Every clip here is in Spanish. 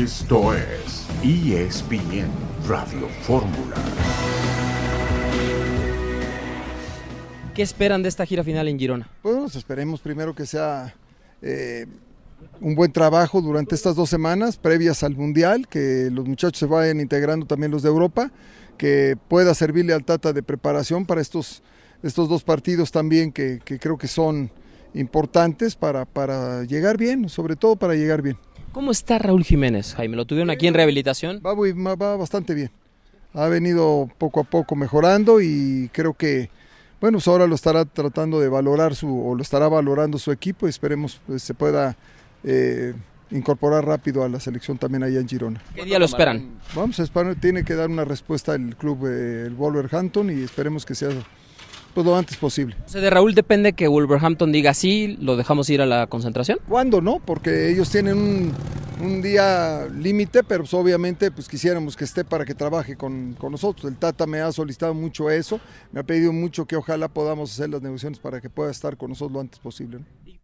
Esto es ESPN Radio Fórmula. ¿Qué esperan de esta gira final en Girona? Pues esperemos primero que sea eh, un buen trabajo durante estas dos semanas previas al Mundial, que los muchachos se vayan integrando también los de Europa, que pueda servirle al Tata de preparación para estos, estos dos partidos también que, que creo que son importantes para, para llegar bien, sobre todo para llegar bien. ¿Cómo está Raúl Jiménez, Jaime? ¿Lo tuvieron aquí en rehabilitación? Va, muy- va bastante bien. Ha venido poco a poco mejorando y creo que, bueno, pues ahora lo estará tratando de valorar su, o lo estará valorando su equipo y esperemos pues, se pueda eh, incorporar rápido a la selección también allá en Girona. ¿Qué día lo esperan? Vamos a esperar, tiene que dar una respuesta el club, eh, el Wolverhampton y esperemos que sea pues, lo antes posible. O sea, de Raúl depende que Wolverhampton diga sí, lo dejamos ir a la concentración. ¿Cuándo no? Porque ellos tienen un, un día límite, pero pues, obviamente pues quisiéramos que esté para que trabaje con, con nosotros. El Tata me ha solicitado mucho eso, me ha pedido mucho que ojalá podamos hacer las negociaciones para que pueda estar con nosotros lo antes posible. ¿no?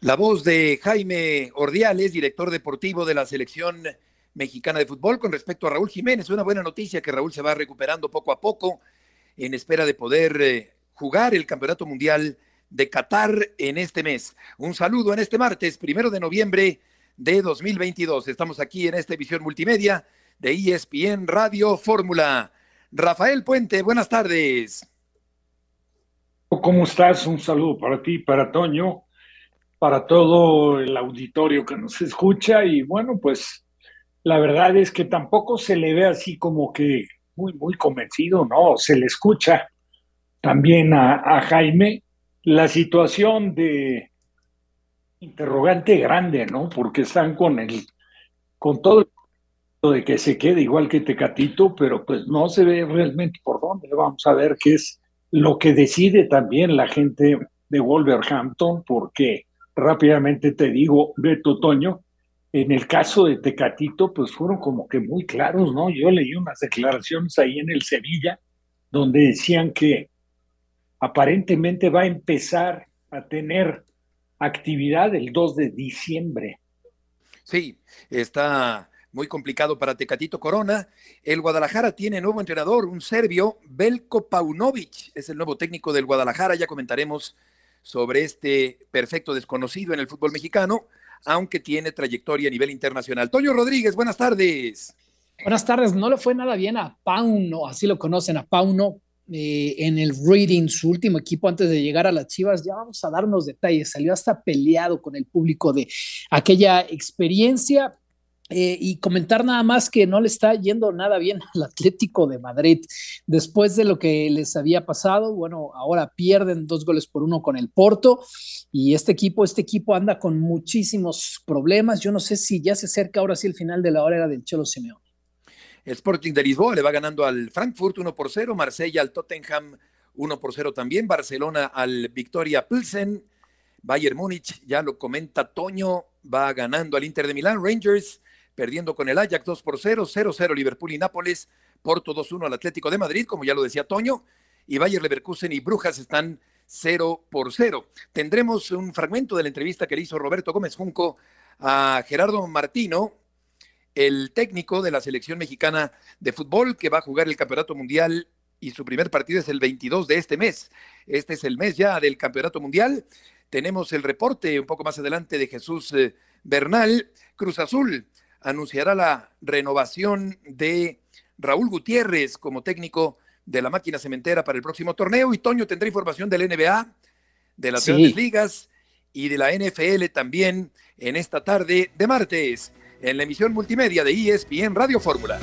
La voz de Jaime Ordiales, director deportivo de la selección mexicana de fútbol, con respecto a Raúl Jiménez. Una buena noticia que Raúl se va recuperando poco a poco en espera de poder eh, jugar el Campeonato Mundial de Qatar en este mes. Un saludo en este martes, primero de noviembre de 2022. Estamos aquí en esta edición multimedia de ESPN Radio Fórmula. Rafael Puente, buenas tardes. ¿Cómo estás? Un saludo para ti, para Toño, para todo el auditorio que nos escucha y bueno, pues la verdad es que tampoco se le ve así como que muy, muy convencido, ¿no? Se le escucha también a, Jaime la situación de interrogante grande, ¿no? Porque están con el, con todo de que se quede igual que Tecatito, pero pues no se ve realmente por dónde. Vamos a ver qué es lo que decide también la gente de Wolverhampton, porque rápidamente te digo, Beto Toño, en el caso de Tecatito, pues fueron como que muy claros, ¿no? Yo leí unas declaraciones ahí en el Sevilla, donde decían que aparentemente va a empezar a tener actividad el 2 de diciembre. Sí, está muy complicado para Tecatito Corona. El Guadalajara tiene nuevo entrenador, un serbio, Belko Paunovic, es el nuevo técnico del Guadalajara. Ya comentaremos sobre este perfecto desconocido en el fútbol mexicano, aunque tiene trayectoria a nivel internacional. Toño Rodríguez, buenas tardes. Buenas tardes, no le fue nada bien a Pauno, así lo conocen, a Pauno eh, en el Reading, su último equipo antes de llegar a las Chivas. Ya vamos a darnos detalles, salió hasta peleado con el público de aquella experiencia. Eh, y comentar nada más que no le está yendo nada bien al Atlético de Madrid. Después de lo que les había pasado, bueno, ahora pierden dos goles por uno con el Porto y este equipo, este equipo anda con muchísimos problemas. Yo no sé si ya se acerca ahora sí el final de la hora del Cholo Simeone. El Sporting de Lisboa le va ganando al Frankfurt 1 por 0, Marsella al Tottenham 1 por 0 también, Barcelona al Victoria Pilsen, Bayern Múnich, ya lo comenta Toño, va ganando al Inter de Milán, Rangers perdiendo con el Ajax 2 por 0, 0-0 Liverpool y Nápoles, Porto 2-1 al Atlético de Madrid, como ya lo decía Toño, y Bayer Leverkusen y Brujas están 0 por 0. Tendremos un fragmento de la entrevista que le hizo Roberto Gómez Junco a Gerardo Martino, el técnico de la selección mexicana de fútbol que va a jugar el Campeonato Mundial y su primer partido es el 22 de este mes. Este es el mes ya del Campeonato Mundial. Tenemos el reporte un poco más adelante de Jesús eh, Bernal. Cruz Azul anunciará la renovación de Raúl Gutiérrez como técnico de la máquina cementera para el próximo torneo. Y Toño tendrá información del NBA, de las Sí. grandes ligas y de la NFL también en esta tarde de martes en la emisión multimedia de ESPN Radio Fórmula.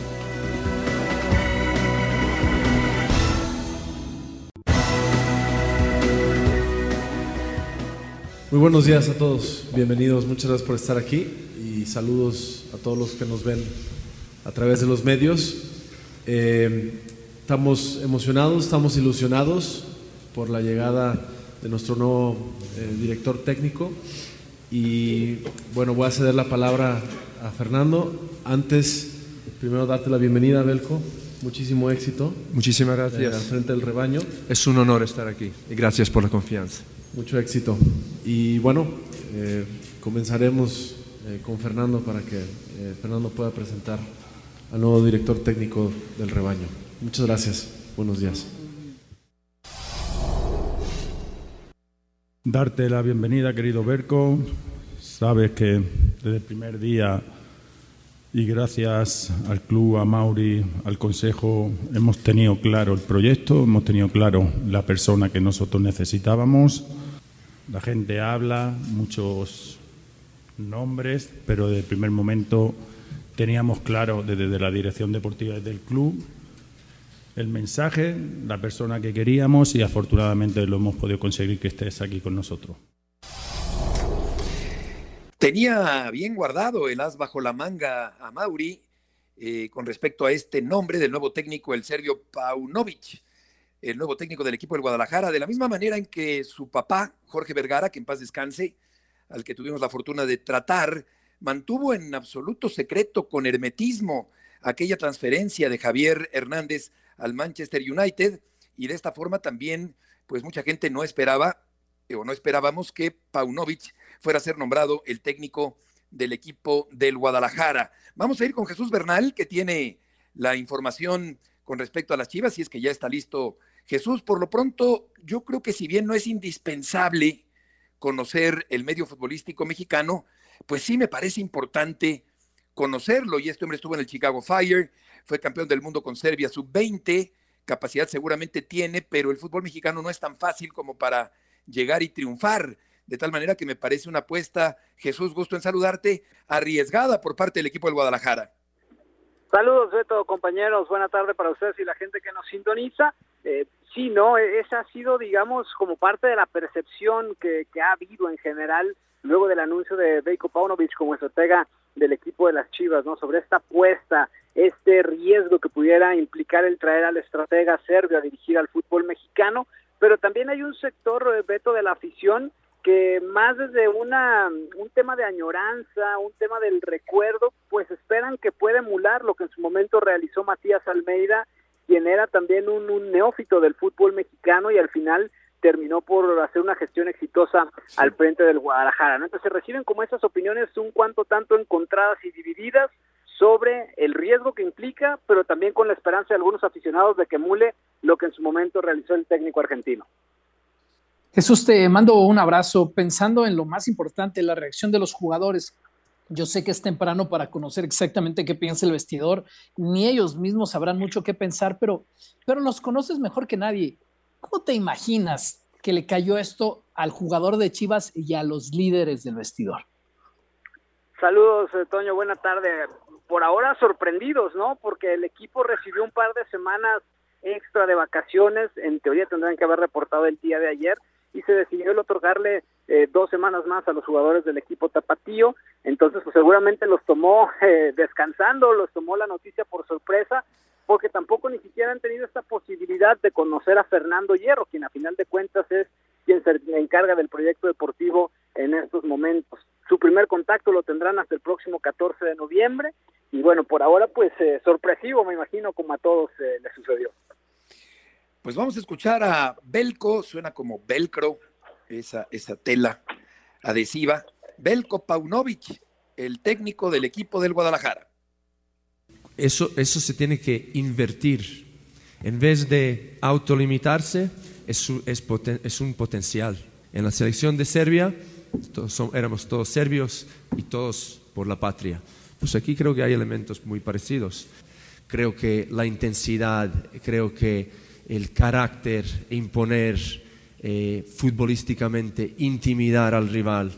Muy buenos días a todos, bienvenidos, muchas gracias por estar aquí y saludos a todos los que nos ven a través de los medios. Eh, estamos emocionados, estamos ilusionados por la llegada de nuestro nuevo eh, director técnico y bueno, voy a ceder la palabra a Fernando. Antes, primero darte la bienvenida, Belco, muchísimo éxito. Muchísimas eh, gracias. al frente del rebaño. Es un honor estar aquí y gracias por la confianza. Mucho éxito. Y bueno, eh, comenzaremos eh, con Fernando para que eh, Fernando pueda presentar al nuevo director técnico del rebaño. Muchas gracias. Buenos días. Darte la bienvenida, querido Berco. Sabes que desde el primer día y gracias al club, a Mauri, al consejo, hemos tenido claro el proyecto, hemos tenido claro la persona que nosotros necesitábamos. La gente habla, muchos nombres, pero desde el primer momento teníamos claro desde la dirección deportiva del club el mensaje, la persona que queríamos y afortunadamente lo hemos podido conseguir que estés aquí con nosotros. Tenía bien guardado el as bajo la manga a Mauri eh, con respecto a este nombre del nuevo técnico, el serbio Paunovic, el nuevo técnico del equipo del Guadalajara, de la misma manera en que su papá, Jorge Vergara, que en paz descanse, al que tuvimos la fortuna de tratar, mantuvo en absoluto secreto, con hermetismo, aquella transferencia de Javier Hernández al Manchester United y de esta forma también, pues mucha gente no esperaba eh, o no esperábamos que Paunovic fuera a ser nombrado el técnico del equipo del Guadalajara. Vamos a ir con Jesús Bernal, que tiene la información con respecto a las Chivas, si es que ya está listo Jesús. Por lo pronto, yo creo que si bien no es indispensable conocer el medio futbolístico mexicano, pues sí me parece importante conocerlo. Y este hombre estuvo en el Chicago Fire, fue campeón del mundo con Serbia sub-20, capacidad seguramente tiene, pero el fútbol mexicano no es tan fácil como para llegar y triunfar. De tal manera que me parece una apuesta, Jesús, gusto en saludarte, arriesgada por parte del equipo del Guadalajara. Saludos, Beto, compañeros. Buena tarde para ustedes y la gente que nos sintoniza. Eh, sí, no, esa ha sido, digamos, como parte de la percepción que, que ha habido en general luego del anuncio de Beiko Paunovic como estratega del equipo de las Chivas, ¿no? Sobre esta apuesta, este riesgo que pudiera implicar el traer al estratega serbio a dirigir al fútbol mexicano, pero también hay un sector, eh, Beto, de la afición que más desde una un tema de añoranza, un tema del recuerdo, pues esperan que pueda emular lo que en su momento realizó Matías Almeida, quien era también un, un neófito del fútbol mexicano y al final terminó por hacer una gestión exitosa al frente del Guadalajara. ¿no? Entonces reciben como esas opiniones un cuanto tanto encontradas y divididas sobre el riesgo que implica, pero también con la esperanza de algunos aficionados de que emule lo que en su momento realizó el técnico argentino. Jesús, te mando un abrazo pensando en lo más importante, la reacción de los jugadores. Yo sé que es temprano para conocer exactamente qué piensa el vestidor, ni ellos mismos sabrán mucho qué pensar, pero, pero los conoces mejor que nadie. ¿Cómo te imaginas que le cayó esto al jugador de Chivas y a los líderes del vestidor? Saludos, eh, Toño, buena tarde. Por ahora sorprendidos, ¿no? Porque el equipo recibió un par de semanas extra de vacaciones, en teoría tendrán que haber reportado el día de ayer, y se decidió el otorgarle eh, dos semanas más a los jugadores del equipo tapatío, entonces pues seguramente los tomó eh, descansando, los tomó la noticia por sorpresa, porque tampoco ni siquiera han tenido esta posibilidad de conocer a Fernando Hierro, quien a final de cuentas es quien se encarga del proyecto deportivo en estos momentos. Su primer contacto lo tendrán hasta el próximo 14 de noviembre y bueno, por ahora pues eh, sorpresivo me imagino como a todos eh, les sucedió. Pues vamos a escuchar a Belco, suena como velcro, esa, esa tela adhesiva. Belko Paunovic, el técnico del equipo del Guadalajara. Eso, eso se tiene que invertir. En vez de autolimitarse, es, es, es un potencial. En la selección de Serbia éramos todos serbios y todos por la patria. Pues aquí creo que hay elementos muy parecidos. Creo que la intensidad, creo que el carácter, imponer eh, futbolísticamente, intimidar al rival,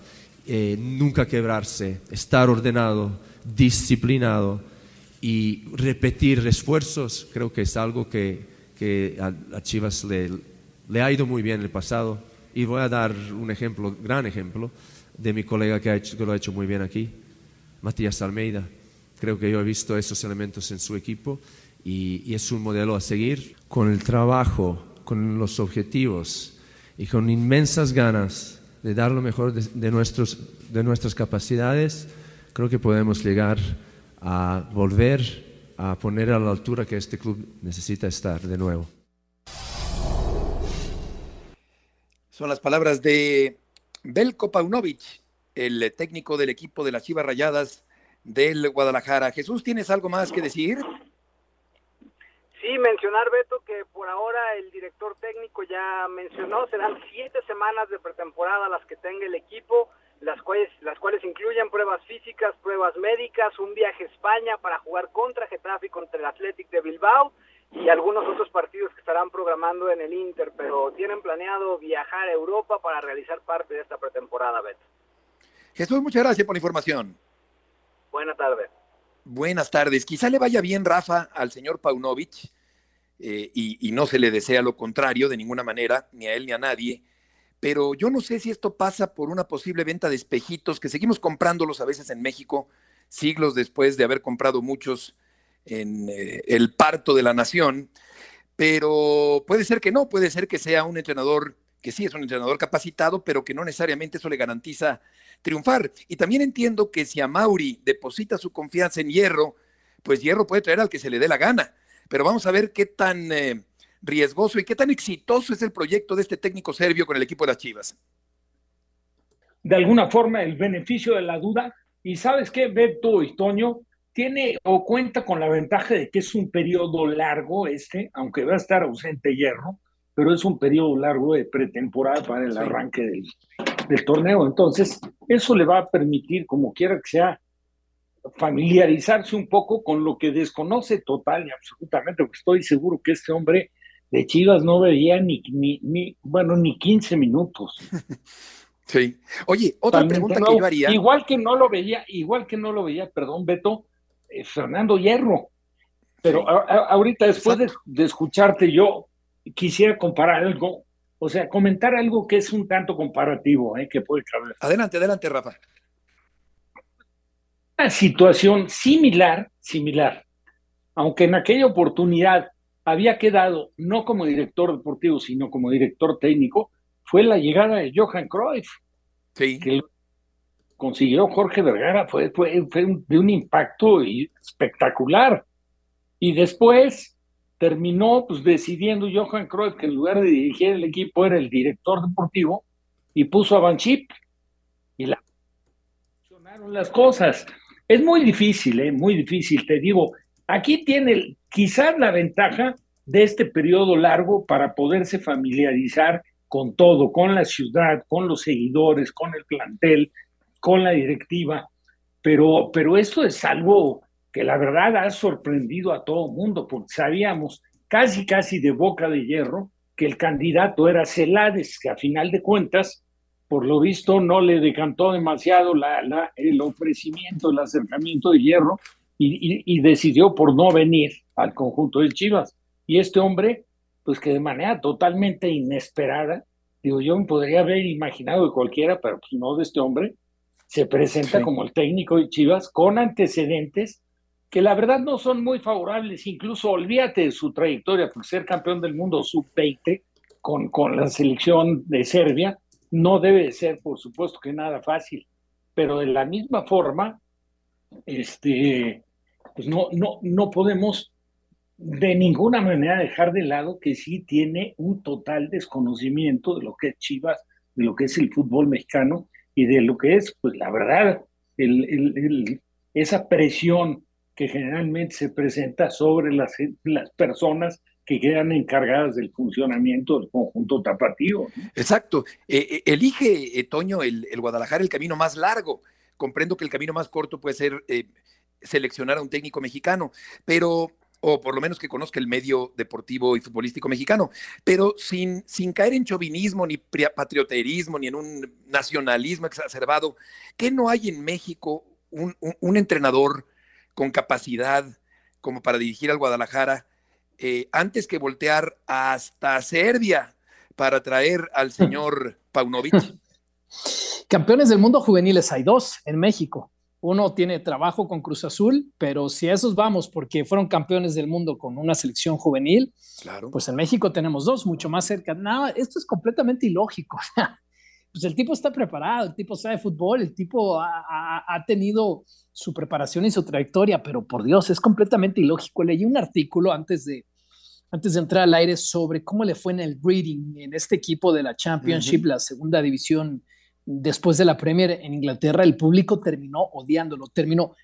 eh, nunca quebrarse, estar ordenado, disciplinado y repetir esfuerzos, creo que es algo que, que a, Chivas le, ha ido muy bien en el pasado. Y voy a dar un ejemplo, gran ejemplo, de mi colega que, ha que lo ha hecho muy bien aquí, Matías Almeida. Creo que yo he visto esos elementos en su equipo y, y es un modelo a seguir. Con el trabajo, con los objetivos y con inmensas ganas de dar lo mejor de, de, nuestros, de nuestras capacidades, creo que podemos llegar a volver a poner a la altura que este club necesita estar de nuevo. Son las palabras de Belko Paunovic, el técnico del equipo de las Chivas Rayadas del Guadalajara. Jesús, ¿tienes algo más que decir? Sí, mencionar, Beto, que por ahora el director técnico ya mencionó, serán siete semanas de pretemporada las que tenga el equipo, las cuales, las cuales incluyen pruebas físicas, pruebas médicas, un viaje a España para jugar contra Getafe y contra el Athletic de Bilbao y algunos otros partidos que estarán programando en el Inter, pero tienen planeado viajar a Europa para realizar parte de esta pretemporada, Beto. Jesús, muchas gracias por la información. Buenas tardes. Buenas tardes. Quizá le vaya bien, Rafa, al señor Paunovic, eh, y, no se le desea lo contrario de ninguna manera, ni a él ni a nadie, pero yo no sé si esto pasa por una posible venta de espejitos, que seguimos comprándolos a veces en México, siglos después de haber comprado muchos en eh, el parto de la nación, pero puede ser que no, puede ser que sea un entrenador que sí es un entrenador capacitado, pero que no necesariamente eso le garantiza triunfar. Y también entiendo que si a Mauri deposita su confianza en Hierro, pues Hierro puede traer al que se le dé la gana. Pero vamos a ver qué tan eh, riesgoso y qué tan exitoso es el proyecto de este técnico serbio con el equipo de las Chivas. De alguna forma, el beneficio de la duda. Y sabes qué, Beto y Toño, tiene o cuenta con la ventaja de que es un periodo largo este, aunque va a estar ausente Hierro, pero es un periodo largo de pretemporada para el arranque del, del, torneo. Entonces, eso le va a permitir, como quiera que sea, familiarizarse un poco con lo que desconoce total y absolutamente, porque estoy seguro que este hombre de Chivas no veía ni, ni, ni bueno, ni 15 minutos. Sí. Oye, otra pregunta no, que yo haría. Igual que no lo veía, igual que no lo veía, perdón, Beto, eh, Fernando Hierro. Pero sí. a, a, ahorita, después de, de, escucharte, yo quisiera comparar algo, o sea, comentar algo que es un tanto comparativo, ¿eh? que puede caber. Adelante, adelante, Rafa. Una situación similar, similar, aunque en aquella oportunidad había quedado no como director deportivo, sino como director técnico, fue la llegada de Johan Cruyff. Sí. Que consiguió Jorge Vergara, fue, fue, fue un, de un impacto espectacular. Y después terminó pues, decidiendo Johan Cruyff que en lugar de dirigir el equipo era el director deportivo y puso a Banchip. Y la funcionaron las cosas. Es muy difícil, ¿eh? muy difícil, te digo. Aquí tiene quizás la ventaja de este periodo largo para poderse familiarizar con todo, con la ciudad, con los seguidores, con el plantel, con la directiva, pero, pero esto es algo que la verdad ha sorprendido a todo el mundo, porque sabíamos casi, casi de boca de hierro que el candidato era Celades, que a final de cuentas, por lo visto, no le decantó demasiado la, la, el ofrecimiento, el acercamiento de hierro, y, y, y decidió por no venir al conjunto de Chivas. Y este hombre, pues que de manera totalmente inesperada, digo, yo me podría haber imaginado de cualquiera, pero pues no de este hombre, se presenta sí. como el técnico de Chivas con antecedentes que la verdad no son muy favorables, incluso olvídate de su trayectoria por ser campeón del mundo sub-20 con, con la selección de Serbia, no debe ser, por supuesto, que nada fácil, pero de la misma forma, este, pues no, no, no podemos de ninguna manera dejar de lado que sí tiene un total desconocimiento de lo que es Chivas, de lo que es el fútbol mexicano y de lo que es, pues la verdad, el, el, esa presión que generalmente se presenta sobre las, las personas que quedan encargadas del funcionamiento del conjunto tapatío. Exacto. Eh, elige, eh, Toño, el, el, Guadalajara el camino más largo. Comprendo que el camino más corto puede ser eh, seleccionar a un técnico mexicano, pero o por lo menos que conozca el medio deportivo y futbolístico mexicano, pero sin, sin caer en chauvinismo, ni patrioterismo, ni en un nacionalismo exacerbado. ¿Qué no hay en México un, un, un entrenador con capacidad como para dirigir al Guadalajara eh, antes que voltear hasta Serbia para traer al señor Paunovic? Campeones del mundo juveniles hay dos en México uno tiene trabajo con Cruz Azul, pero si a esos vamos porque fueron campeones del mundo con una selección juvenil, claro. pues en México tenemos dos, mucho más cerca. No, esto es completamente ilógico. pues el tipo está preparado, el tipo sabe fútbol, el tipo ha, ha, ha, tenido su preparación y su trayectoria, pero por Dios, es completamente ilógico. Leí un artículo antes de, antes de entrar al aire sobre cómo le fue en el breeding en este equipo de la Championship, uh -huh. la segunda división después de la Premier en Inglaterra, el público terminó odiándolo, terminó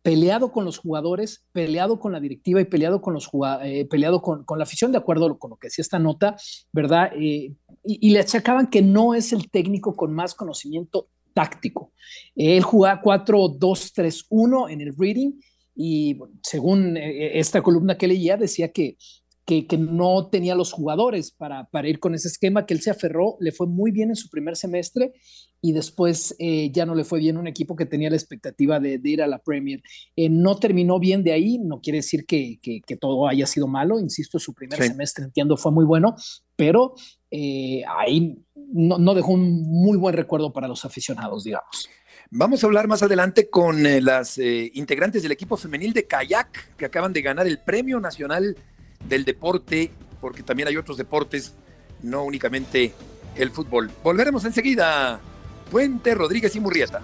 peleado con los jugadores, peleado con la directiva y peleado con, los eh, peleado con, la afición, de acuerdo con lo que decía esta nota, ¿verdad? Eh, y, le achacaban que no es el técnico con más conocimiento táctico. Él jugaba 4-2-3-1 en el reading y según eh, esta columna que leía decía que que, no tenía los jugadores para, para, ir con ese esquema, que él se aferró, le fue muy bien en su primer semestre y después eh, ya no le fue bien un equipo que tenía la expectativa de, ir a la Premier. Eh, no terminó bien de ahí, no quiere decir que, que, todo haya sido malo, insisto, su primer semestre, entiendo, fue muy bueno, pero eh, ahí no, no dejó un muy buen recuerdo para los aficionados, digamos. Vamos a hablar más adelante con las integrantes del equipo femenil de kayak que acaban de ganar el Premio Nacional del deporte, porque también hay otros deportes, no únicamente el fútbol. Volveremos enseguida. Puente, Rodríguez y Murrieta.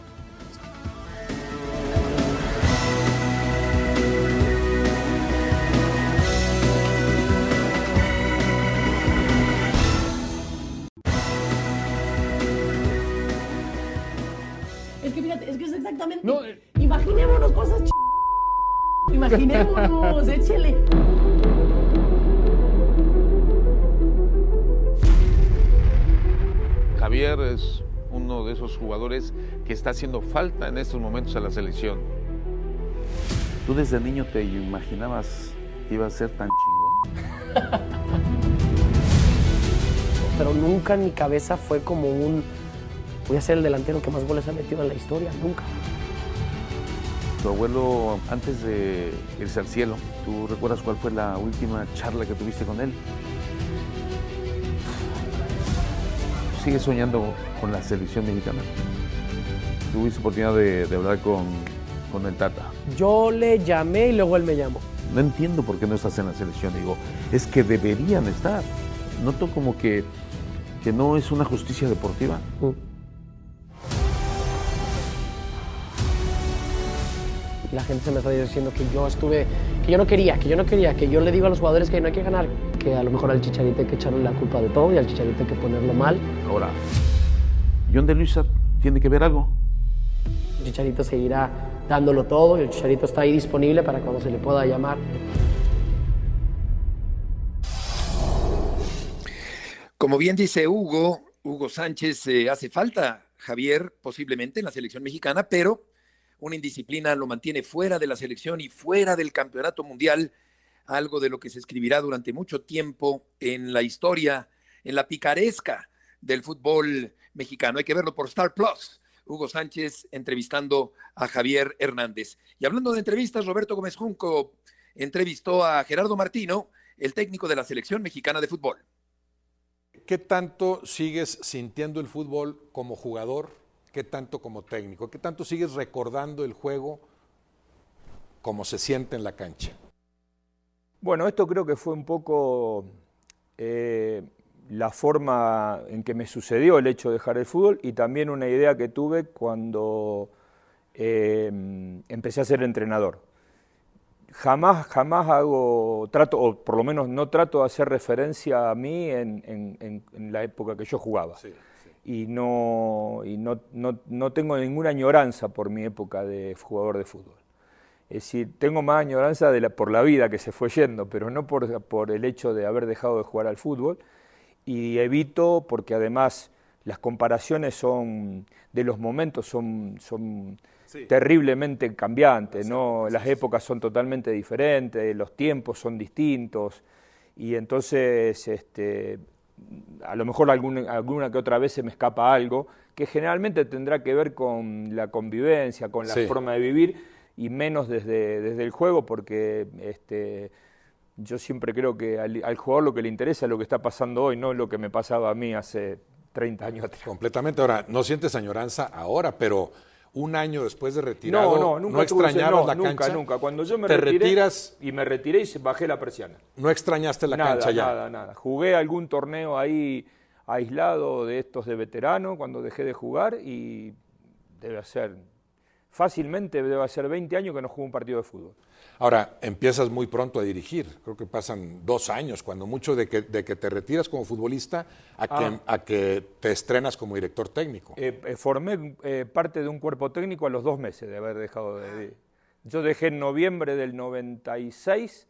Es que fíjate, es que es exactamente. Eh. Imaginémonos cosas ch... Imaginémonos, échele. Javier es uno de esos jugadores que está haciendo falta en estos momentos a la selección. ¿Tú desde niño te imaginabas que iba a ser tan chingón? Pero nunca en mi cabeza fue como un voy a ser el delantero que más goles ha metido en la historia, nunca. Tu abuelo, antes de irse al cielo, ¿tú recuerdas cuál fue la última charla que tuviste con él? Sigues soñando con la selección mexicana? ¿Tuviste oportunidad de, hablar con, con, el Tata? Yo le llamé y luego él me llamó. No entiendo por qué no estás en la selección. Digo, es que deberían estar. Noto como que, que no es una justicia deportiva. Mm. La gente se me está diciendo que yo estuve, que yo no quería, que yo no quería, que yo le digo a los jugadores que no hay que ganar, que a lo mejor al Chicharito hay que echarle la culpa de todo y al Chicharito hay que ponerlo mal. Ahora, ¿John de Luisa tiene que ver algo? El Chicharito seguirá dándolo todo y el Chicharito está ahí disponible para cuando se le pueda llamar. Como bien dice Hugo, Hugo Sánchez eh, hace falta, Javier, posiblemente en la selección mexicana, pero una indisciplina lo mantiene fuera de la selección y fuera del campeonato mundial algo de lo que se escribirá durante mucho tiempo en la historia, en la picaresca del fútbol mexicano. Hay que verlo por Star Plus. Hugo Sánchez entrevistando a Javier Hernández. Y hablando de entrevistas, Roberto Gómez Junco entrevistó a Gerardo Martino, el técnico de la selección mexicana de fútbol. ¿Qué tanto sigues sintiendo el fútbol como jugador? ¿Qué tanto como técnico? ¿Qué tanto sigues recordando el juego como se siente en la cancha? Bueno, esto creo que fue un poco eh, la forma en que me sucedió el hecho de dejar el fútbol y también una idea que tuve cuando eh, empecé a ser entrenador. Jamás, jamás hago, trato, o por lo menos no trato de hacer referencia a mí en, la época que yo jugaba. Y, no, y no, no tengo ninguna añoranza por mi época de jugador de fútbol. Es decir, tengo más añoranza de la, por la vida que se fue yendo, pero no por, por, el hecho de haber dejado de jugar al fútbol. Y evito, porque además las comparaciones son de los momentos son, son terriblemente cambiantes, ¿no? las épocas son totalmente diferentes, los tiempos son distintos. Y entonces, este, a lo mejor alguna, alguna que otra vez se me escapa algo, que generalmente tendrá que ver con la convivencia, con la forma de vivir y menos desde, desde el juego, porque este, yo siempre creo que al, jugador lo que le interesa es lo que está pasando hoy, no lo que me pasaba a mí hace 30 años atrás. Completamente. Ahora, no sientes añoranza ahora, pero un año después de retirado, no, no, nunca ¿no extrañabas la nunca, cancha? Nunca, Cuando yo me te retiras y me retiré y bajé la persiana. ¿No extrañaste la cancha ya? Nada, nada. Jugué algún torneo ahí aislado de estos de veterano cuando dejé de jugar y debe ser fácilmente debe ser 20 años que no juego un partido de fútbol. Ahora, empiezas muy pronto a dirigir, creo que pasan dos años, cuando mucho de que, de que te retiras como futbolista a que, Ah. a que te estrenas como director técnico. Eh, eh, formé eh, parte de un cuerpo técnico a los dos meses de haber dejado de... Yo dejé en noviembre del 96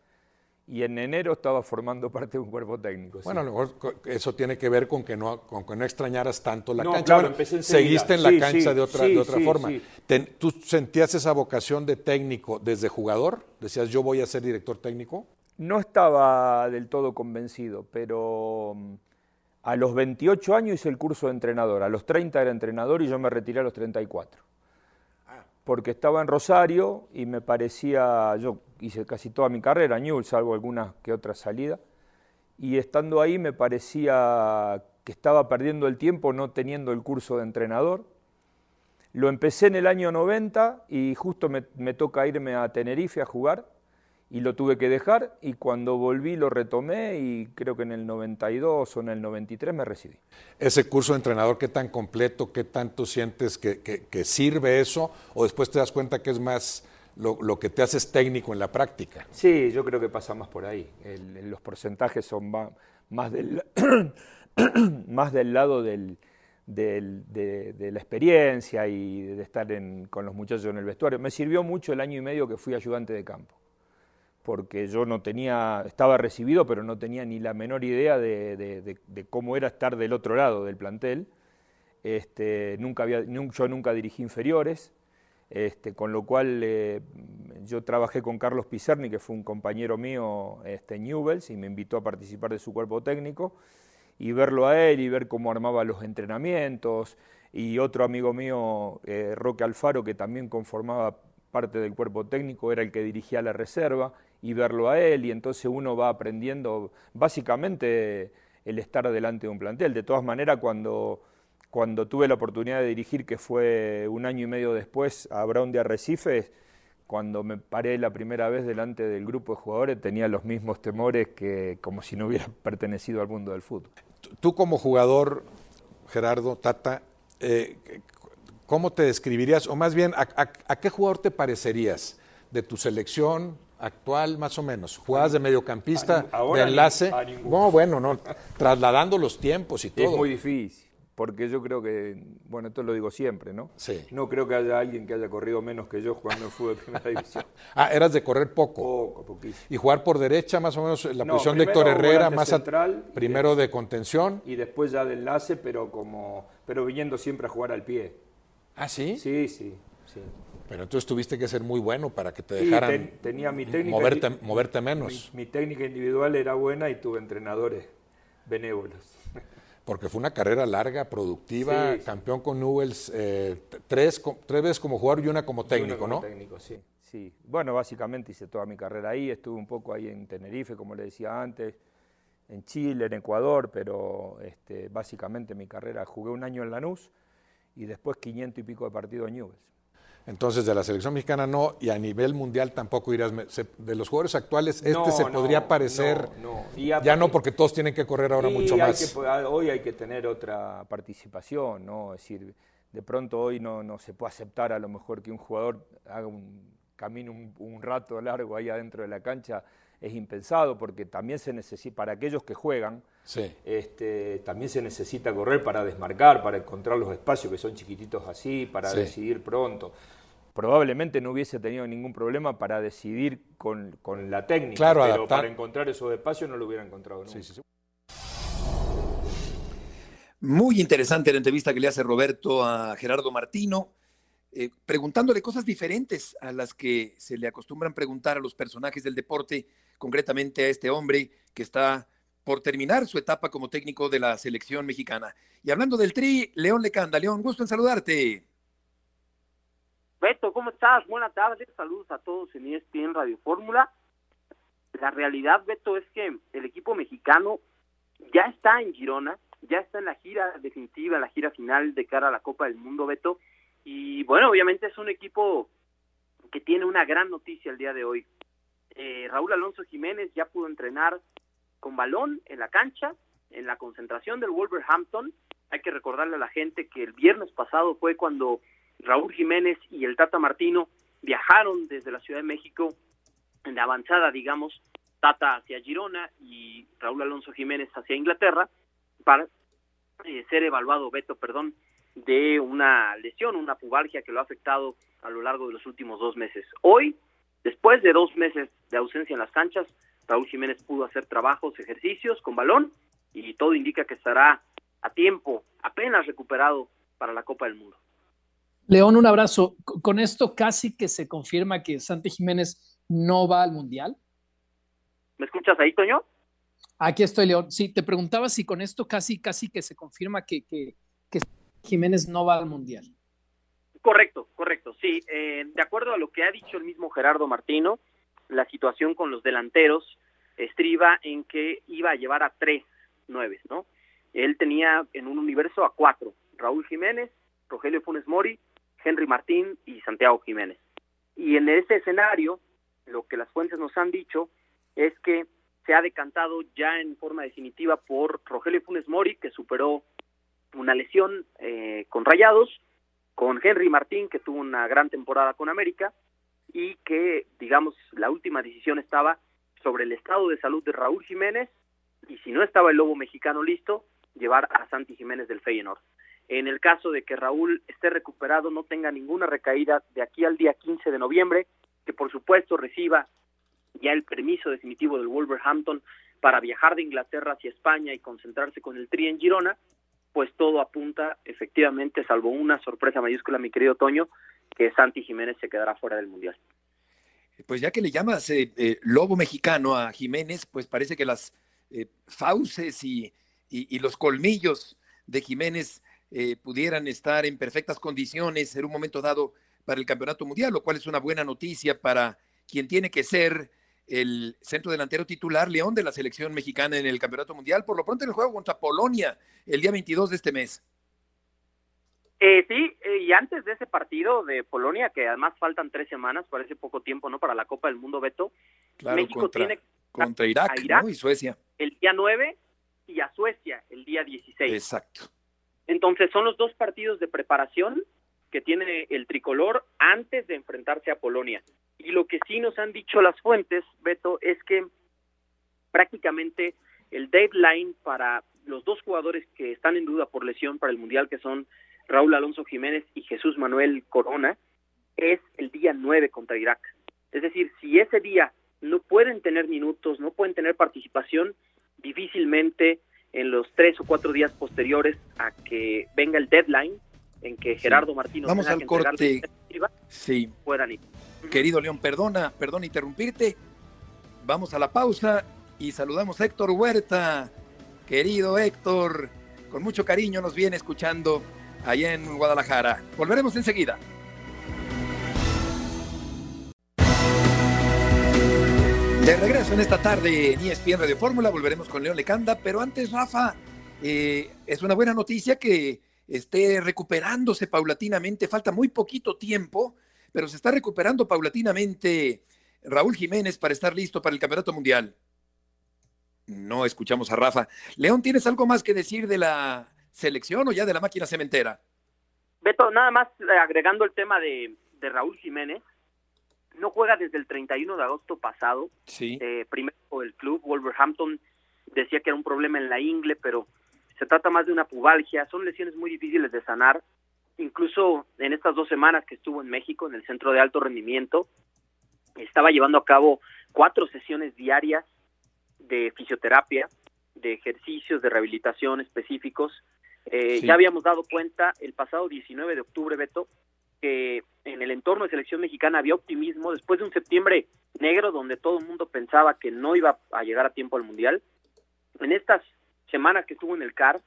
y en enero estaba formando parte de un cuerpo técnico. sí. Bueno, a lo mejor eso tiene que ver con que no, con que no extrañaras tanto la No, cancha. claro, Bueno, empecé seguiste en la Sí, cancha sí, de otra, sí, de otra sí, forma. sí. Ten- ¿Tú sentías esa vocación de técnico desde jugador? ¿Decías yo voy a ser director técnico? No estaba del todo convencido, pero mm, a los 28 años hice el curso de entrenador, a los 30 era entrenador y yo me retiré a los 34. Porque estaba en Rosario y me parecía, yo hice casi toda mi carrera, Newell's, salvo alguna que otra salida, y estando ahí me parecía que estaba perdiendo el tiempo no teniendo el curso de entrenador. Lo empecé en el año 90 y justo me, toca irme a Tenerife a jugar y lo tuve que dejar y cuando volví lo retomé y creo que en el 92 o en el 93 me recibí. Ese curso de entrenador, ¿qué tan completo, qué tanto sientes que sirve eso? ¿O después te das cuenta que es más lo, lo que te haces técnico en la práctica? Sí, yo creo que pasa más por ahí. Los porcentajes son ma- más del, más del lado del, del- de, la experiencia y de estar en- con los muchachos en el vestuario. Me sirvió mucho el año y medio que fui ayudante de campo, porque yo no tenía, estaba recibido, pero no tenía ni la menor idea de, de- de- cómo era estar del otro lado del plantel. Este, nunca había, yo nunca dirigí inferiores, este, con lo cual eh, yo trabajé con Carlos Pizerni, que fue un compañero mío este, en y me invitó a participar de su cuerpo técnico, y verlo a él y ver cómo armaba los entrenamientos, y otro amigo mío, eh, Roque Alfaro, que también conformaba parte del cuerpo técnico, era el que dirigía la reserva, y verlo a él, y entonces uno va aprendiendo básicamente el estar delante de un plantel. De todas maneras, cuando cuando tuve la oportunidad de dirigir, que fue un año y medio después, a Brown de Arrecifes, cuando me paré la primera vez delante del grupo de jugadores, tenía los mismos temores que como si no hubiera pertenecido al mundo del fútbol. Tú como jugador, Gerardo, Tata, eh, ¿cómo te describirías? O más bien, ¿a, a- a qué jugador te parecerías de tu selección actual, más o menos? ¿Jugabas de mediocampista, ahora de enlace? No, bueno, no, trasladando los tiempos y todo. Es muy difícil, porque yo creo que, bueno, esto lo digo siempre, ¿no? Sí. No creo que haya alguien que haya corrido menos que yo jugando en fútbol de primera división. Ah, eras de correr poco. Poco, poquísimo. Y jugar por derecha, más o menos, la No, posición de Héctor Herrera, más central primero de contención. Y después ya de enlace, pero como pero viniendo siempre a jugar al pie. ¿Ah, sí? Sí, sí, sí. Pero entonces tuviste que ser muy bueno para que te Sí, dejaran ten- tenía mi técnica moverte, moverte menos. Mi, mi técnica individual era buena y tuve entrenadores benévolos. Porque fue una carrera larga, productiva, Sí, campeón con Newells, eh, tres, tres veces como jugador y una como técnico, como ¿no? técnico, sí, sí. Bueno, básicamente hice toda mi carrera ahí, estuve un poco ahí en Tenerife, como le decía antes, en Chile, en Ecuador, pero este, básicamente mi carrera, jugué un año en Lanús y después 500 y pico de partidos en Newell's. Entonces, de la selección mexicana no, y a nivel mundial tampoco irás. se- De los jugadores actuales, este No, se no, podría parecer. no, Ya no, porque todos tienen que correr ahora mucho más. que- hoy hay que tener otra participación, ¿no? Es decir, de pronto hoy no, no se puede aceptar a lo mejor que un jugador haga un camino un, un rato largo ahí adentro de la cancha, es impensado porque también se necesita, para aquellos que juegan, Sí. este, también se necesita correr para desmarcar, para encontrar los espacios que son chiquititos así, para Sí. decidir pronto. Probablemente no hubiese tenido ningún problema para decidir con, con la técnica, Claro, pero adaptar- para encontrar esos espacios no lo hubiera encontrado nunca. Muy interesante la entrevista que le hace Roberto a Gerardo Martino, eh, preguntándole cosas diferentes a las que se le acostumbran preguntar a los personajes del deporte, concretamente a este hombre que está por terminar su etapa como técnico de la selección mexicana. Y hablando del Tri, León Lecanda. León, gusto en saludarte. Beto, ¿cómo estás? Buenas tardes, saludos a todos en ESPN Radio Fórmula. La realidad, Beto, es que el equipo mexicano ya está en Girona, ya está en la gira definitiva, en la gira final de cara a la Copa del Mundo, Beto. Y bueno, obviamente es un equipo que tiene una gran noticia el día de hoy. Eh, Raúl Alonso Jiménez ya pudo entrenar con balón en la cancha, en la concentración del Wolverhampton. Hay que recordarle a la gente que el viernes pasado fue cuando Raúl Jiménez y el Tata Martino viajaron desde la Ciudad de México en la avanzada, digamos, Tata hacia Girona y Raúl Alonso Jiménez hacia Inglaterra para eh, ser evaluado, Beto, perdón, de una lesión, una pubalgia que lo ha afectado a lo largo de los últimos dos meses. Hoy, después de dos meses de ausencia en las canchas, Raúl Jiménez pudo hacer trabajos, ejercicios con balón y todo indica que estará a tiempo, apenas recuperado para la Copa del Mundo. León, un abrazo. Con esto casi que se confirma que Santi Jiménez no va al Mundial. ¿Me escuchas ahí, Toño? Aquí estoy, León. Sí, te preguntaba si con esto casi, casi que se confirma que, que, que Jiménez no va al Mundial. Correcto, correcto, sí. Eh, de acuerdo a lo que ha dicho el mismo Gerardo Martino, la situación con los delanteros estriba en que iba a llevar a tres nueve, ¿no? Él tenía en un universo a cuatro, Raúl Jiménez, Rogelio Funes Mori, Henry Martín y Santiago Jiménez. Y en ese escenario, lo que las fuentes nos han dicho es que se ha decantado ya en forma definitiva por Rogelio Funes Mori, que superó una lesión eh, con Rayados, con Henry Martín, que tuvo una gran temporada con América, y que, digamos, la última decisión estaba sobre el estado de salud de Raúl Jiménez, y si no estaba el Lobo mexicano listo, llevar a Santi Jiménez del Feyenoord. En el caso de que Raúl esté recuperado, no tenga ninguna recaída de aquí al día 15 de noviembre, que por supuesto reciba ya el permiso definitivo del Wolverhampton para viajar de Inglaterra hacia España y concentrarse con el Tri en Girona, pues todo apunta efectivamente, salvo una sorpresa mayúscula, mi querido Toño, que Santi Jiménez se quedará fuera del Mundial. Pues ya que le llamas eh, eh, lobo mexicano a Jiménez, pues parece que las eh, fauces y, y, los colmillos de Jiménez pudieran estar en perfectas condiciones en un momento dado para el Campeonato Mundial, lo cual es una buena noticia para quien tiene que ser el centro delantero titular León de la selección mexicana en el Campeonato Mundial, por lo pronto en el juego contra Polonia el día 22 de este mes. Eh, sí, eh, y antes de ese partido de Polonia, que además faltan tres semanas, parece poco tiempo, ¿no? Para la Copa del Mundo, Beto. México contra, tiene contra Irak, y Suecia. El día 9 y a Suecia el día 16. Exacto. Entonces son los dos partidos de preparación que tiene el tricolor antes de enfrentarse a Polonia. Y lo que sí nos han dicho las fuentes, Beto, es que prácticamente el deadline para los dos jugadores que están en duda por lesión para el Mundial, que son Raúl Alonso Jiménez y Jesús Manuel Corona, es el día 9 contra Irak. Es decir, si ese día no pueden tener minutos, no pueden tener participación, difícilmente en los tres o cuatro días posteriores a que venga el deadline en que Gerardo Martino Vamos al corte. Sí. puedan ir. Querido León, perdona, perdona interrumpirte. Vamos a la pausa y saludamos a Héctor Huerta. Querido Héctor, con mucho cariño nos viene escuchando allá en Guadalajara. Volveremos enseguida. De regreso en esta tarde en ESPN Radio Fórmula, volveremos con León Lecanda, pero antes, Rafa, eh, es una buena noticia que esté recuperándose paulatinamente, falta muy poquito tiempo, pero se está recuperando paulatinamente Raúl Jiménez para estar listo para el Campeonato Mundial. No escuchamos a Rafa. León, ¿tienes algo más que decir de la selección o ya de la máquina cementera? Beto, nada más eh, agregando el tema de, de Raúl Jiménez, no juega desde el 31 de agosto pasado. Sí. Eh, primero el club Wolverhampton decía que era un problema en la ingle, pero se trata más de una pubalgia. Son lesiones muy difíciles de sanar. Incluso en estas dos semanas que estuvo en México, en el centro de alto rendimiento, estaba llevando a cabo cuatro sesiones diarias de fisioterapia, de ejercicios de rehabilitación específicos. Eh, Ya habíamos dado cuenta el pasado 19 de octubre, Beto, que en el entorno de selección mexicana había optimismo después de un septiembre negro donde todo el mundo pensaba que no iba a llegar a tiempo al Mundial. En estas semanas que estuvo en el CAR,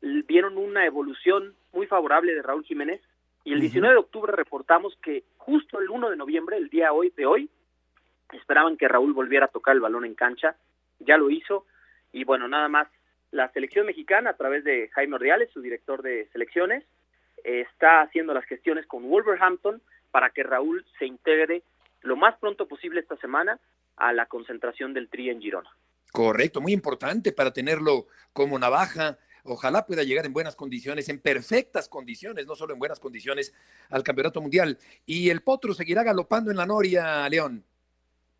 vieron una evolución muy favorable de Raúl Jiménez y el 19 de octubre reportamos que justo el 1 de noviembre, el día hoy de hoy, esperaban que Raúl volviera a tocar el balón en cancha, ya lo hizo y bueno, nada más la selección mexicana a través de Jaime Ordiales, su director de selecciones, está haciendo las gestiones con Wolverhampton para que Raúl se integre lo más pronto posible esta semana a la concentración del Tri en Girona. Correcto, muy importante para tenerlo como navaja Ojalá pueda llegar en buenas condiciones, en perfectas condiciones, no solo en buenas condiciones, al Campeonato Mundial. Y el Potro seguirá galopando en la Noria, León.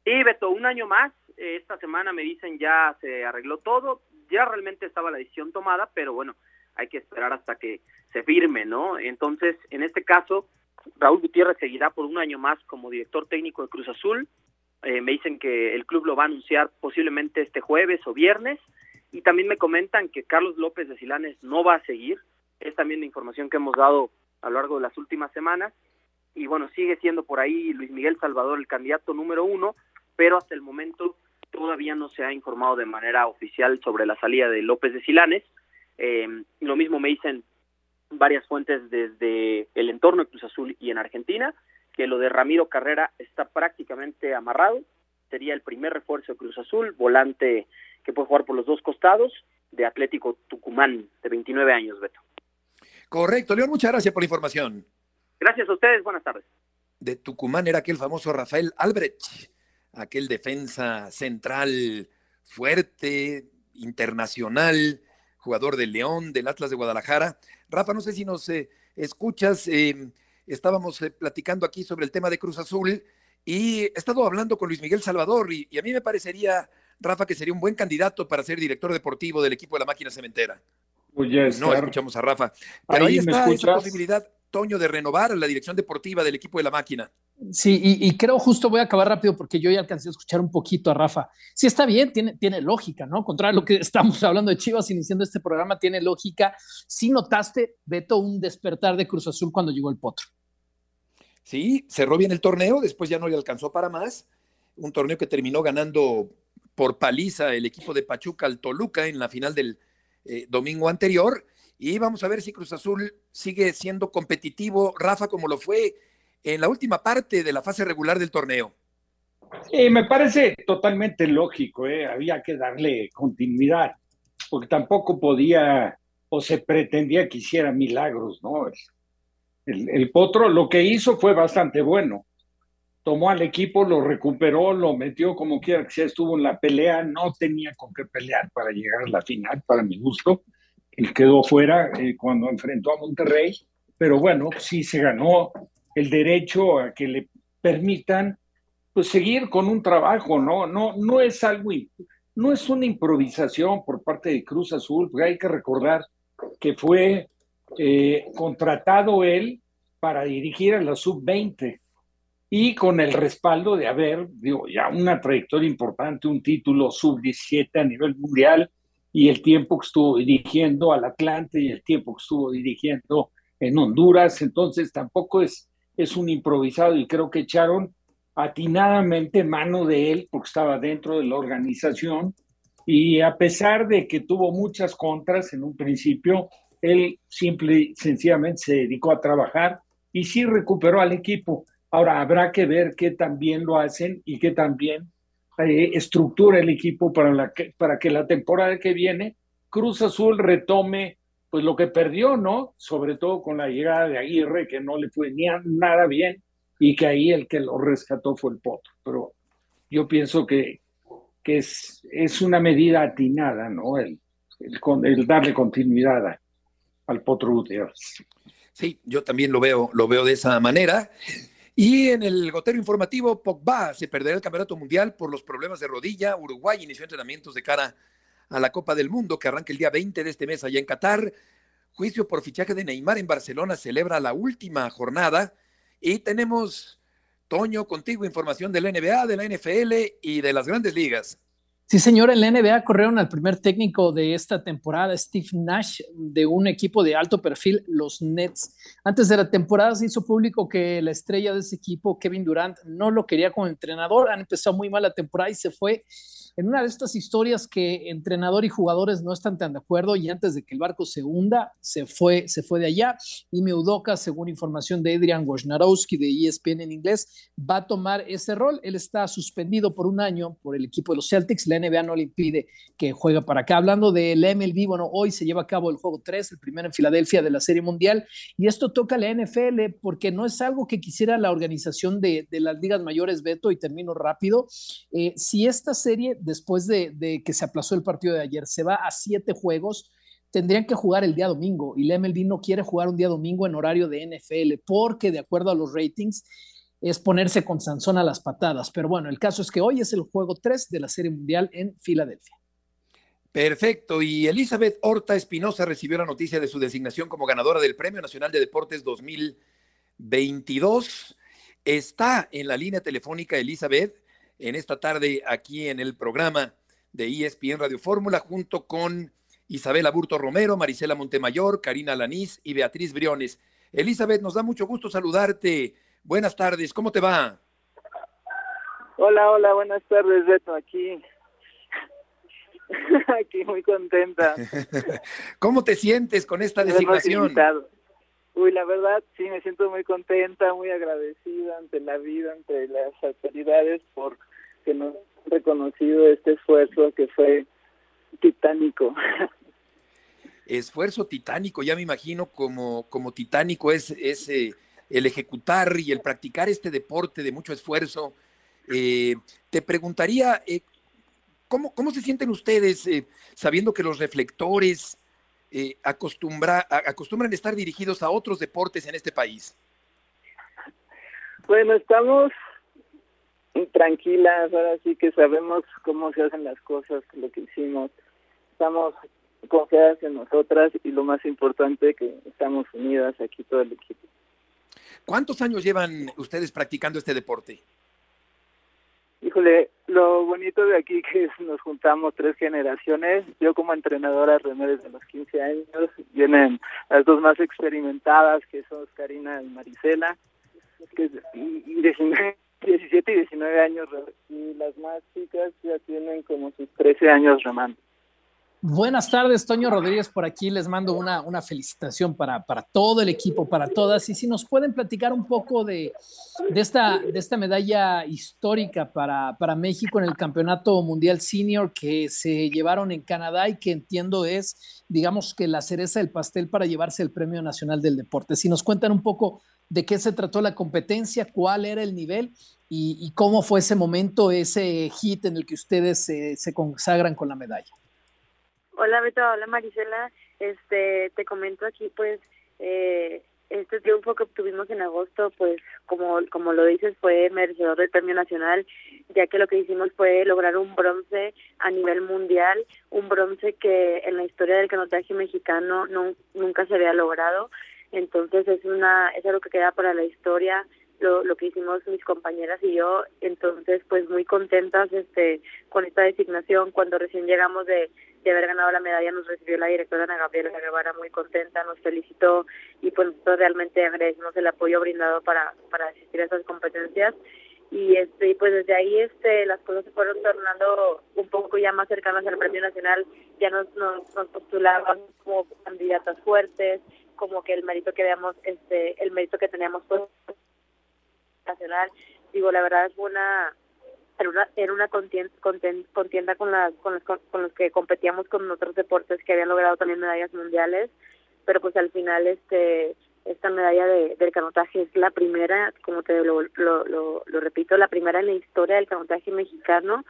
Sí, Beto, un año más. Esta semana me dicen ya se arregló todo. Ya realmente estaba la decisión tomada, pero bueno, hay que esperar hasta que se firme, ¿no? Entonces, en este caso, Raúl Gutiérrez seguirá por un año más como director técnico de Cruz Azul. Eh, me dicen que el club lo va a anunciar posiblemente este jueves o viernes. Y también me comentan que Carlos López de Silanes no va a seguir. Es también la información que hemos dado a lo largo de las últimas semanas. Y bueno, sigue siendo por ahí Luis Miguel Salvador el candidato número uno, pero hasta el momento todavía no se ha informado de manera oficial sobre la salida de López de Silanes. Eh, lo mismo me dicen varias fuentes desde el entorno de Cruz Azul y en Argentina, que lo de Ramiro Carrera está prácticamente amarrado. Sería el primer refuerzo de Cruz Azul, volante que puede jugar por los dos costados, de Atlético Tucumán, de 29 años, Beto. Correcto, León, muchas gracias por la información. Gracias a ustedes, buenas tardes. De Tucumán era aquel famoso Rafael Albrecht, aquel defensa central fuerte, internacional, jugador del León, del Atlas de Guadalajara. Rafa, no sé si nos eh, escuchas, eh, estábamos eh, platicando aquí sobre el tema de Cruz Azul y he estado hablando con Luis Miguel Salvador y, y a mí me parecería Rafa, que sería un buen candidato para ser director deportivo del equipo de la máquina cementera. Pues no escuchamos a Rafa. Pero ahí, está esa posibilidad, Toño, de renovar la dirección deportiva del equipo de la máquina. Sí, y, creo justo voy a acabar rápido porque yo ya alcancé a escuchar un poquito a Rafa. Sí, está bien, tiene, tiene lógica, ¿no? Contrario a lo que estamos hablando de Chivas iniciando este programa, tiene lógica. Sí notaste, Beto, un despertar de Cruz Azul cuando llegó el Potro. Sí, cerró bien el torneo, después ya no le alcanzó para más. Un torneo que terminó ganando por paliza el equipo de Pachuca al Toluca en la final del eh, domingo anterior. Y vamos a ver si Cruz Azul sigue siendo competitivo, Rafa, como lo fue en la última parte de la fase regular del torneo. Me parece totalmente lógico, ¿eh? había que darle continuidad, porque tampoco podía o se pretendía que hiciera milagros, ¿no? El, el Potro lo que hizo fue bastante bueno tomó al equipo, lo recuperó, lo metió como quiera que sea, estuvo en la pelea, no tenía con qué pelear para llegar a la final, para mi gusto. Él quedó fuera eh, cuando enfrentó a Monterrey, pero bueno, sí se ganó el derecho a que le permitan pues seguir con un trabajo, ¿no? No, no es algo, no es una improvisación por parte de Cruz Azul, porque hay que recordar que fue eh, contratado él para dirigir a la sub-20 y con el respaldo de haber, digo, ya una trayectoria importante, un título sub-17 a nivel mundial y el tiempo que estuvo dirigiendo al Atlante y el tiempo que estuvo dirigiendo en Honduras, entonces tampoco es, es un improvisado y creo que echaron atinadamente mano de él porque estaba dentro de la organización. Y a pesar de que tuvo muchas contras en un principio, él simple y sencillamente se dedicó a trabajar y sí recuperó al equipo. Ahora, habrá que ver qué también lo hacen y qué también eh, estructura el equipo para, la que, para que la temporada que viene Cruz Azul retome pues lo que perdió, ¿no? Sobre todo con la llegada de Aguirre, que no le fue ni nada bien y que ahí el que lo rescató fue el Potro. Pero yo pienso que, que es, es una medida atinada, ¿no? El, el, darle continuidad al Potro Gutiérrez. Sí, yo también lo veo, lo veo de esa manera. Y en el gotero informativo, Pogba se perderá el Campeonato Mundial por los problemas de rodilla. Uruguay inició entrenamientos de cara a la Copa del Mundo que arranca el día 20 de este mes allá en Qatar. Juicio por fichaje de Neymar en Barcelona celebra la última jornada. Y tenemos, Toño, contigo información de la NBA, de la NFL y de las grandes ligas. Sí, señor, en la NBA corrieron al primer técnico de esta temporada, Steve Nash, de un equipo de alto perfil, los Nets. Antes de la temporada se hizo público que la estrella de ese equipo, Kevin Durant, no lo quería como entrenador. Han empezado muy mal la temporada y se fue en una de estas historias que entrenador y jugadores no están tan de acuerdo y antes de que el barco se hunda, se fue, se fue de allá. Y Meudoka, según información de Adrian Wojnarowski de ESPN en inglés, va a tomar ese rol. Él está suspendido por un año por el equipo de los Celtics. La NBA no le impide que juegue para acá. Hablando del MLB, bueno, hoy se lleva a cabo el juego 3, el primero en Filadelfia de la Serie Mundial. Y esto toca a la NFL porque no es algo que quisiera la organización de, las ligas mayores, Beto, y termino rápido. Eh, si esta serie después de, que se aplazó el partido de ayer, se va a siete juegos, tendrían que jugar el día domingo y la MLB no quiere jugar un día domingo en horario de NFL porque de acuerdo a los ratings es ponerse con Sansón a las patadas. Pero bueno, el caso es que hoy es el juego 3 de la Serie Mundial en Filadelfia. Perfecto. Y Elizabeth Horta Espinosa recibió la noticia de su designación como ganadora del Premio Nacional de Deportes 2022. Está en la línea telefónica Elizabeth en esta tarde aquí en el programa de ESPN Radio Fórmula junto con Isabela Burto Romero, Marisela Montemayor, Karina Lanís y Beatriz Briones. Elizabeth, nos da mucho gusto saludarte. Buenas tardes, ¿cómo te va? Hola, hola, buenas tardes, Beto, aquí. aquí muy contenta. ¿Cómo te sientes con esta designación? Uy, la verdad, sí, me siento muy contenta, muy agradecida ante la vida, ante las autoridades por que nos han reconocido este esfuerzo que fue titánico. Esfuerzo titánico, ya me imagino como, como titánico es, es eh, el ejecutar y el practicar este deporte de mucho esfuerzo. Eh, te preguntaría, eh, ¿cómo, ¿cómo, se sienten ustedes sabiendo que los reflectores acostumbra, acostumbran estar dirigidos a otros deportes en este país? Bueno, estamos tranquilas, ahora sí que sabemos cómo se hacen las cosas, lo que hicimos. Estamos confiadas en nosotras y lo más importante que estamos unidas aquí todo el equipo. ¿Cuántos años llevan ustedes practicando este deporte? Híjole, lo bonito de aquí que nos juntamos tres generaciones. Yo como entrenadora remé desde los 15 años. Vienen las dos más experimentadas, que son Karina y Marisela, que y, y 17 y 19 años y las más chicas ya tienen como sus 13 años remando. Buenas tardes, Toño Rodríguez por aquí. Les mando una, una felicitación para, para, todo el equipo, para todas. Y si nos pueden platicar un poco de, de, esta, de esta medalla histórica para, para México en el Campeonato Mundial Senior que se llevaron en Canadá y que entiendo es, digamos que la cereza del pastel para llevarse el Premio Nacional del Deporte. Si nos cuentan un poco de qué se trató la competencia, cuál era el nivel y, cómo fue ese momento, ese hit en el que ustedes se consagran con la medalla. Hola Beto, hola Marisela, este, te comento aquí pues eh, este triunfo que obtuvimos en agosto, pues como, como lo dices, fue merecedor del premio nacional, ya que lo que hicimos fue lograr un bronce a nivel mundial, un bronce que en la historia del canotaje mexicano no, nunca se había logrado. Entonces es una es algo que queda para la historia lo, lo que hicimos mis compañeras y yo. Entonces pues muy contentas este con esta designación cuando recién llegamos de, de haber ganado la medalla nos recibió la directora Ana Gabriela Guevara muy contenta nos felicitó y pues realmente agradecemos el apoyo brindado para para asistir a estas competencias. Y este pues desde ahí este las cosas se fueron tornando un poco ya más cercanas al premio nacional. Ya nos nos, nos postulaban como candidatas fuertes como que el mérito que veamos este el mérito que teníamos pues nacional. Digo la verdad es una era una, era una contienda, contienda con, las, con, los, con los que competíamos con otros deportes que habían logrado también medallas mundiales pero pues al final este esta medalla de, del canotaje es la primera, como te lo, lo, lo, lo, repito, la primera en la historia del canotaje mexicano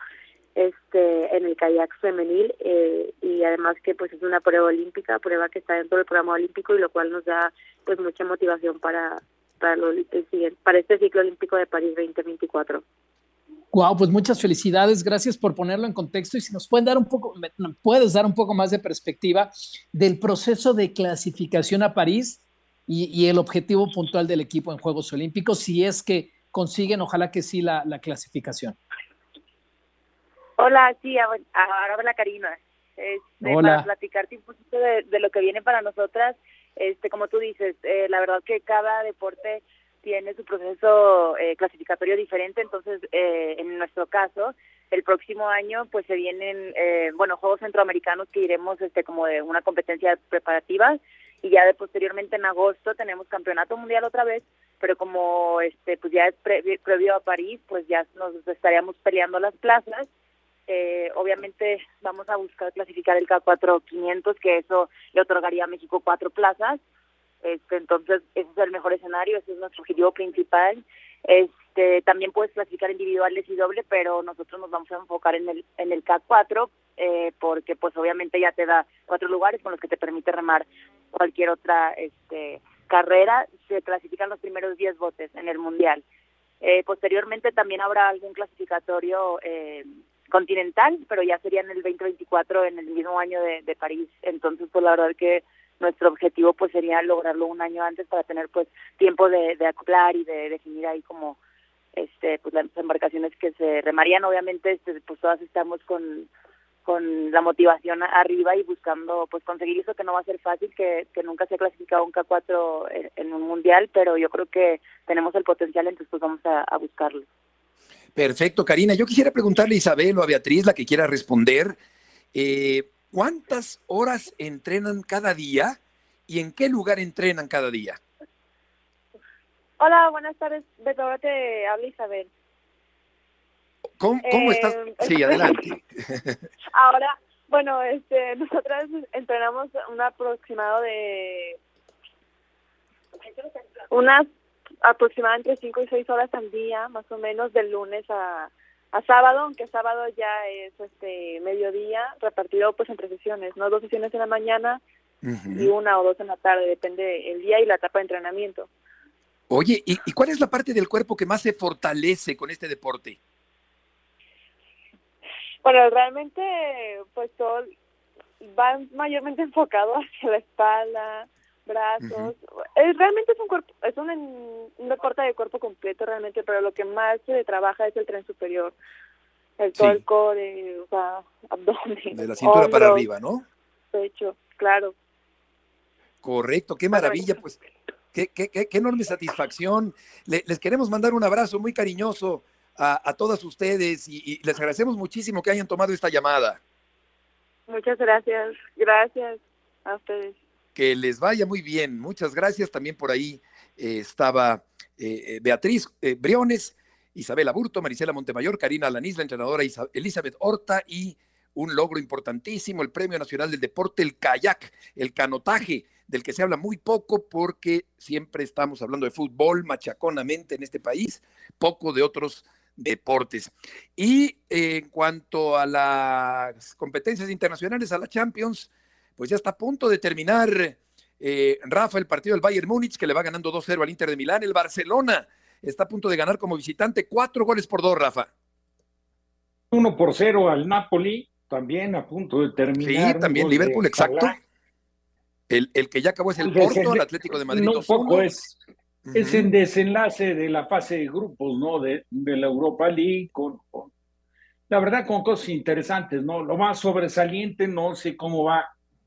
este en el kayak femenil eh, y además que pues es una prueba olímpica, prueba que está dentro del programa olímpico y lo cual nos da pues mucha motivación para para, lo, el para este ciclo olímpico de París 2024. Wow, pues muchas felicidades, gracias por ponerlo en contexto y si nos pueden dar un poco, puedes dar un poco más de perspectiva del proceso de clasificación a París y, y el objetivo puntual del equipo en Juegos Olímpicos, si es que consiguen, ojalá que sí, la, la clasificación. Hola, sí, ahora habla Karina. Este, Hola. Para platicarte un poquito de, de, lo que viene para nosotras, este, como tú dices, eh, la verdad que cada deporte tiene su proceso eh, clasificatorio diferente, entonces eh, en nuestro caso, el próximo año pues se vienen, eh, bueno, Juegos Centroamericanos que iremos este como de una competencia preparativa y ya de posteriormente en agosto tenemos Campeonato Mundial otra vez, pero como este pues ya es previo a París, pues ya nos estaríamos peleando las plazas eh, obviamente vamos a buscar clasificar el K4 500, que eso le otorgaría a México cuatro plazas. Este, entonces, ese es el mejor escenario, ese es nuestro objetivo principal. Este, también puedes clasificar individuales y doble, pero nosotros nos vamos a enfocar en el, en el K4 eh, porque pues obviamente ya te da cuatro lugares con los que te permite remar cualquier otra este, carrera. Se clasifican los primeros 10 botes en el Mundial. Eh, posteriormente también habrá algún clasificatorio eh, continental, pero ya sería en el 2024, en el mismo año de, de París. Entonces, pues la verdad que nuestro objetivo pues sería lograrlo un año antes para tener pues tiempo de, de acoplar y de definir ahí como este pues las embarcaciones que se remarían. Obviamente este, pues todas estamos con con la motivación arriba y buscando pues conseguir eso que no va a ser fácil que, que nunca se ha clasificado un K4 en, un mundial pero yo creo que tenemos el potencial entonces pues vamos a, a buscarlo. Perfecto Karina. Yo quisiera preguntarle a Isabel o a Beatriz la que quiera responder eh, ¿cuántas horas entrenan cada día y en qué lugar entrenan cada día? Hola, buenas tardes. Beto, ahora te habla Isabel. ¿Cómo, cómo Eh, estás? Sí, adelante. Ahora, bueno, este, nosotras entrenamos un aproximado de unas aproximadamente entre 5 y 6 horas al día, más o menos, de lunes a, a sábado, aunque sábado ya es este mediodía, repartido pues entre sesiones, ¿no? Dos sesiones en la mañana y una o dos en la tarde, depende el día y la etapa de entrenamiento. Oye, ¿y, y cuál es la parte del cuerpo que más se fortalece con este deporte? Bueno, realmente, pues todo va mayormente enfocado hacia la espalda, brazos. Es- realmente es un cuerpo, es un, un deporte de cuerpo completo realmente, pero lo que más se trabaja es el tren superior, el Sí. core, o sea, abdomen, De la cintura para arriba, ¿no? pecho, claro. Correcto, qué maravilla, pues qué, qué, qué, qué enorme satisfacción. Le- les queremos mandar un abrazo muy cariñoso a, a todas ustedes y, y les agradecemos muchísimo que hayan tomado esta llamada. Muchas gracias, gracias a ustedes. Que les vaya muy bien. Muchas gracias. También por ahí eh, estaba eh, eh, Beatriz Briones, Isabel Aburto, Marisela Montemayor, Karina Alanis, la entrenadora Isa- Elizabeth Horta y un logro importantísimo, el Premio Nacional del Deporte, el kayak, el canotaje, del que se habla muy poco porque siempre estamos hablando de fútbol machaconamente en este país, poco de otros deportes. Y en cuanto a las competencias internacionales, a la Champions, pues ya está a punto de terminar eh, Rafa el partido del Bayern Múnich, que le va ganando 2-0 al Inter de Milán. El Barcelona está a punto de ganar como visitante, cuatro goles por dos, Rafa. 1 por 0 al Napoli, también a punto de terminar. Sí, también Liverpool, exacto. El, el que ya acabó es el Desde- Porto, el Atlético de Madrid no, un 2-1. poco es, el desenlace de la fase de grupos, ¿no? De, de la Europa League, con, con- la verdad, con cosas interesantes, ¿no? Lo más sobresaliente, no sé cómo va,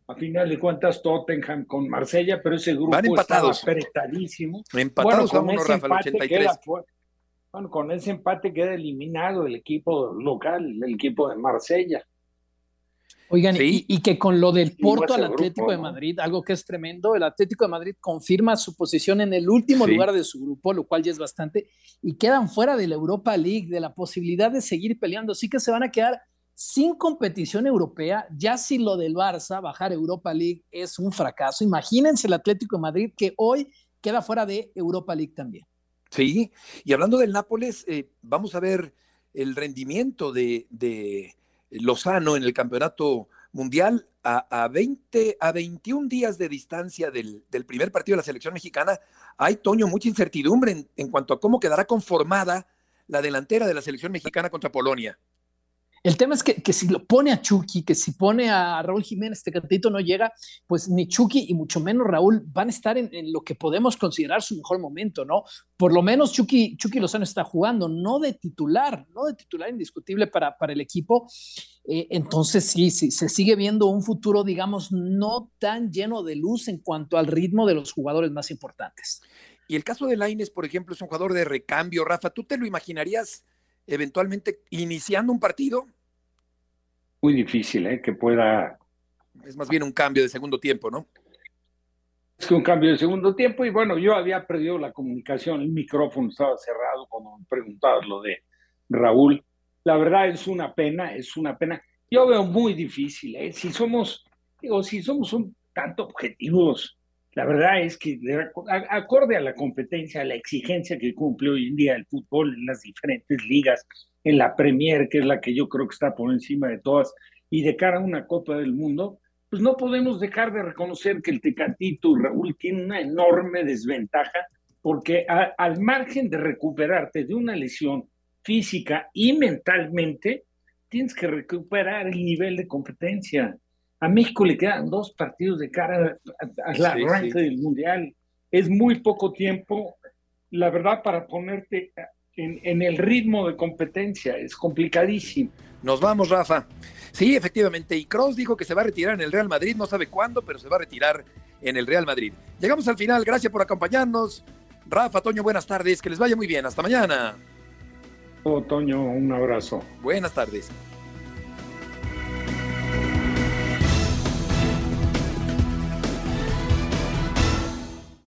a final de cuentas, Tottenham con Marsella, pero ese grupo Van empatados. estaba apretadísimo. Empatados Bueno, a con uno, ese Rafa, al empate 83. queda bueno, con ese empate queda eliminado el equipo local, el equipo de Marsella. Oigan, Sí. y, y que con lo del Porto al Atlético grupo, de ¿no? Madrid, algo que es tremendo, el Atlético de Madrid confirma su posición en el último Sí. lugar de su grupo, lo cual ya es bastante, y quedan fuera de la Europa League, de la posibilidad de seguir peleando, así que se van a quedar sin competición europea, ya si lo del Barça, bajar Europa League es un fracaso, imagínense el Atlético de Madrid que hoy queda fuera de Europa League también. Sí, y hablando del Nápoles, eh, vamos a ver el rendimiento de, Lozano en el campeonato mundial a, a 20, a 21 días de distancia del, primer partido de la selección mexicana. Hay, Toño, mucha incertidumbre en cuanto a cómo quedará conformada la delantera de la selección mexicana contra Polonia. El tema es que, que si lo pone a Chucky, que si pone a Raúl Jiménez, este cantito no llega, pues ni Chucky y mucho menos Raúl van a estar en, lo que podemos considerar su mejor momento, ¿no? Por lo menos Chucky, Chucky Lozano está jugando, no de titular, no de titular indiscutible para, para el equipo. Eh, entonces sí, sí, se sigue viendo un futuro, digamos, no tan lleno de luz en cuanto al ritmo de los jugadores más importantes. Y el caso de Laines, por ejemplo, es un jugador de recambio. Rafa, ¿tú te lo imaginarías eventualmente iniciando un partido? Muy difícil, ¿eh? Que pueda Es más bien un cambio de segundo tiempo, ¿no? Es que un cambio de segundo tiempo y bueno, yo había perdido la comunicación, el micrófono estaba cerrado cuando me preguntabas lo de Raúl. La verdad es una pena, es una pena. Yo veo muy difícil, ¿eh? Si somos, digo, si somos un tanto objetivos, La verdad es que, acorde a la competencia, a la exigencia que cumple hoy en día el fútbol en las diferentes ligas, en la Premier, que es la que yo creo que está por encima de todas, y de cara a una Copa del Mundo, pues no podemos dejar de reconocer que el Tecatito Raúl tiene una enorme desventaja, porque al margen de recuperarte de una lesión física y mentalmente, tienes que recuperar el nivel de competencia. A México le quedan dos partidos de cara al arranque del Mundial. Es muy poco tiempo, la verdad, para ponerte en, en, el ritmo de competencia. Es complicadísimo. Nos vamos, Rafa. Sí, efectivamente. Y Cross dijo que se va a retirar en el Real Madrid. No sabe cuándo, pero se va a retirar en el Real Madrid. Llegamos al final. Gracias por acompañarnos. Rafa, Toño, buenas tardes. Que les vaya muy bien. Hasta mañana. Oh, Toño, un abrazo. Buenas tardes.